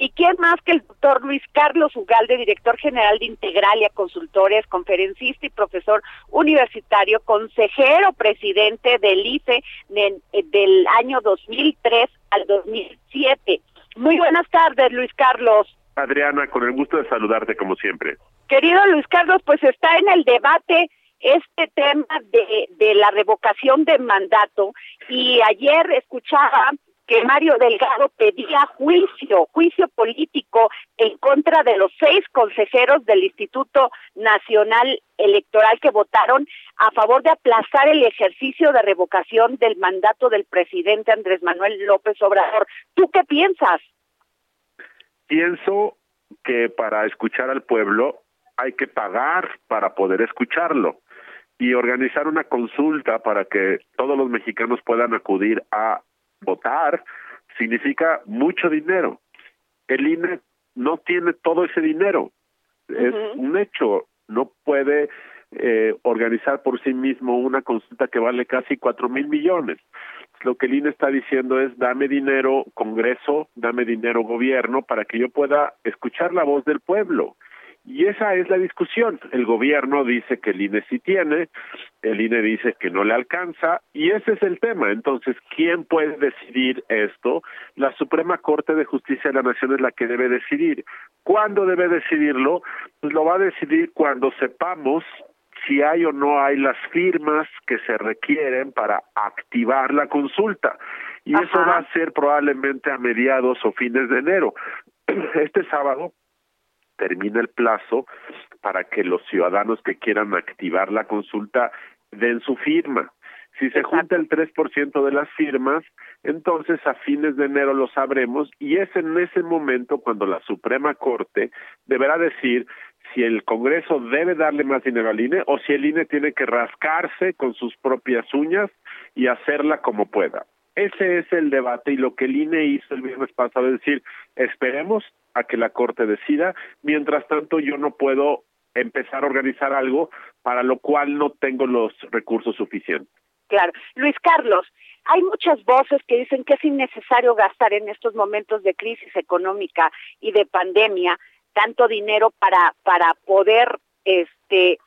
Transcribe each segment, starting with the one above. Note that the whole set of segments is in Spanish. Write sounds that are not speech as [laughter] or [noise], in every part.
¿Y quién más que el doctor Luis Carlos Ugalde, director general de Integralia Consultores, conferencista y profesor universitario, consejero presidente del ICE del año 2003 al 2007? Muy buenas tardes, Luis Carlos. Adriana, con el gusto de saludarte como siempre. Querido Luis Carlos, pues está en el debate este tema de, de la revocación de mandato y ayer escuchaba que Mario Delgado pedía juicio, juicio político en contra de los seis consejeros del Instituto Nacional Electoral que votaron a favor de aplazar el ejercicio de revocación del mandato del presidente Andrés Manuel López Obrador. ¿Tú qué piensas? Pienso que para escuchar al pueblo hay que pagar para poder escucharlo y organizar una consulta para que todos los mexicanos puedan acudir a votar significa mucho dinero. El INE no tiene todo ese dinero. Es un hecho. No puede eh, organizar por sí mismo una consulta que vale casi cuatro mil millones. Lo que el INE está diciendo es dame dinero Congreso, dame dinero gobierno para que yo pueda escuchar la voz del pueblo. Y esa es la discusión. El gobierno dice que el INE sí tiene, el INE dice que no le alcanza, y ese es el tema. Entonces, ¿quién puede decidir esto? La Suprema Corte de Justicia de la Nación es la que debe decidir. ¿Cuándo debe decidirlo? Pues lo va a decidir cuando sepamos si hay o no hay las firmas que se requieren para activar la consulta. Y eso va a ser probablemente a mediados o fines de enero. [clears throat] Este sábado termina el plazo para que los ciudadanos que quieran activar la consulta den su firma. Si se junta el 3% de las firmas, entonces a fines de enero lo sabremos y es en ese momento cuando la Suprema Corte deberá decir si el Congreso debe darle más dinero al INE o si el INE tiene que rascarse con sus propias uñas y hacerla como pueda. Ese es el debate y lo que el INE hizo el viernes pasado es decir, esperemos a que la Corte decida, mientras tanto yo no puedo empezar a organizar algo para lo cual no tengo los recursos suficientes. Claro. Luis Carlos, hay muchas voces que dicen que es innecesario gastar en estos momentos de crisis económica y de pandemia tanto dinero para para poder este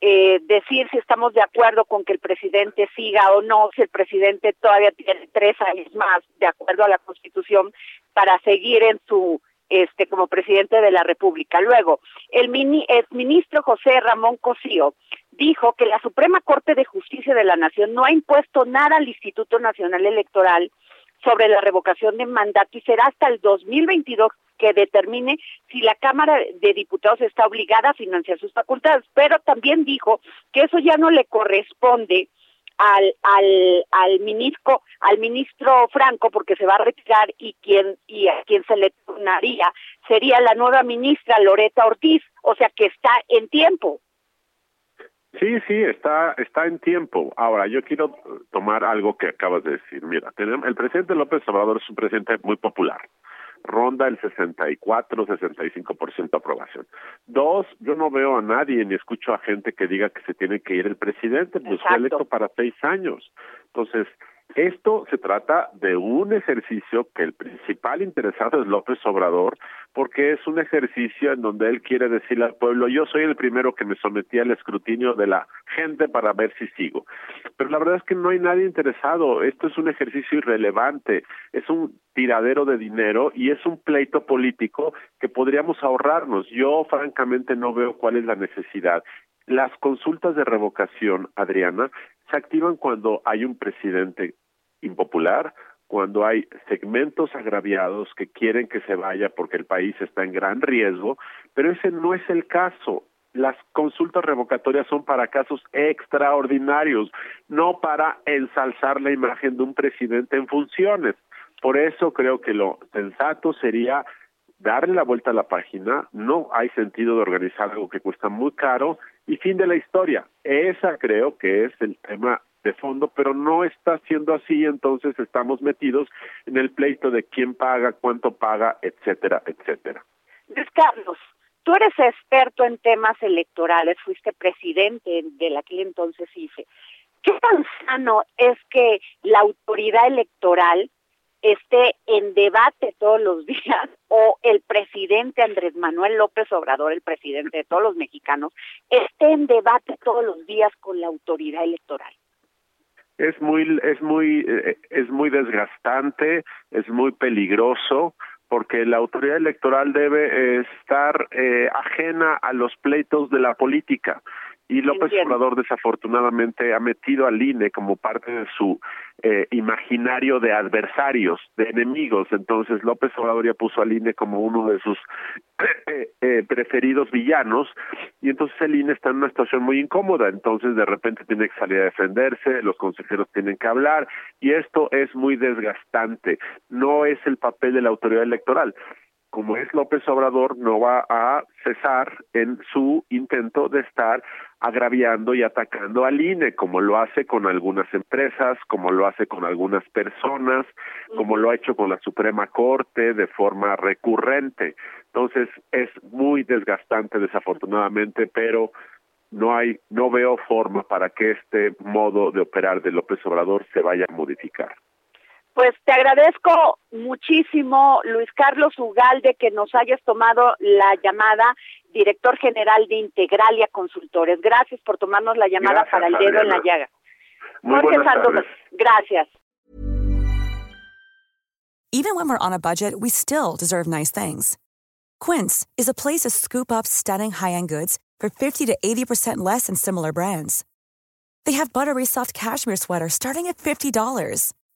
eh, decir si estamos de acuerdo con que el presidente siga o no, si el presidente todavía tiene tres años más, de acuerdo a la Constitución, para seguir en su este como presidente de la República. Luego, el, mini, el ministro José Ramón Cosío dijo que la Suprema Corte de Justicia de la Nación no ha impuesto nada al Instituto Nacional Electoral sobre la revocación de mandato y será hasta el 2022 que determine si la Cámara de Diputados está obligada a financiar sus facultades, pero también dijo que eso ya no le corresponde al al al ministro al ministro Franco porque se va a retirar y quien y a quien se le turnaría sería la nueva ministra Loreta Ortiz, o sea que está en tiempo. Sí, sí, está está en tiempo. Ahora, yo quiero tomar algo que acabas de decir. Mira, tenemos, el presidente López Obrador es un presidente muy popular ronda el 64-65% aprobación. Dos, yo no veo a nadie ni escucho a gente que diga que se tiene que ir el presidente, pues fue electo para seis años. Entonces, esto se trata de un ejercicio que el principal interesado es López Obrador, porque es un ejercicio en donde él quiere decirle al pueblo, yo soy el primero que me sometí al escrutinio de la gente para ver si sigo. Pero la verdad es que no hay nadie interesado, esto es un ejercicio irrelevante, es un tiradero de dinero y es un pleito político que podríamos ahorrarnos. Yo francamente no veo cuál es la necesidad. Las consultas de revocación, Adriana, se activan cuando hay un presidente impopular, cuando hay segmentos agraviados que quieren que se vaya porque el país está en gran riesgo, pero ese no es el caso. Las consultas revocatorias son para casos extraordinarios, no para ensalzar la imagen de un presidente en funciones. Por eso creo que lo sensato sería darle la vuelta a la página, no hay sentido de organizar algo que cuesta muy caro y fin de la historia. Esa creo que es el tema de fondo, pero no está siendo así, entonces estamos metidos en el pleito de quién paga, cuánto paga, etcétera, etcétera. Luis Carlos, tú eres experto en temas electorales, fuiste presidente de aquel entonces IFE. ¿Qué tan sano es que la autoridad electoral esté en debate todos los días [laughs] o el presidente Andrés Manuel López Obrador, el presidente de todos los mexicanos, esté en debate todos los días con la autoridad electoral. Es muy es muy eh, es muy desgastante, es muy peligroso porque la autoridad electoral debe estar eh, ajena a los pleitos de la política y López Obrador desafortunadamente ha metido al INE como parte de su eh, imaginario de adversarios, de enemigos. Entonces López Obrador ya puso al INE como uno de sus [clears throat] eh, eh, preferidos villanos y entonces el INE está en una situación muy incómoda. Entonces de repente tiene que salir a defenderse, los consejeros tienen que hablar y esto es muy desgastante. No es el papel de la autoridad electoral como es López Obrador, no va a cesar en su intento de estar agraviando y atacando al INE, como lo hace con algunas empresas, como lo hace con algunas personas, como lo ha hecho con la Suprema Corte de forma recurrente. Entonces, es muy desgastante desafortunadamente, pero no hay no veo forma para que este modo de operar de López Obrador se vaya a modificar. Pues te agradezco muchísimo, Luis Carlos Ugalde, que nos hayas tomado la llamada, director general de Integralia Consultores. Gracias por tomarnos la llamada para el dedo en la llaga. Jorge gracias. Even when we're on a budget, we still deserve nice things. Quince is a place to scoop up stunning high-end goods for 50 to 80% less than similar brands. They have buttery soft cashmere sweaters starting at $50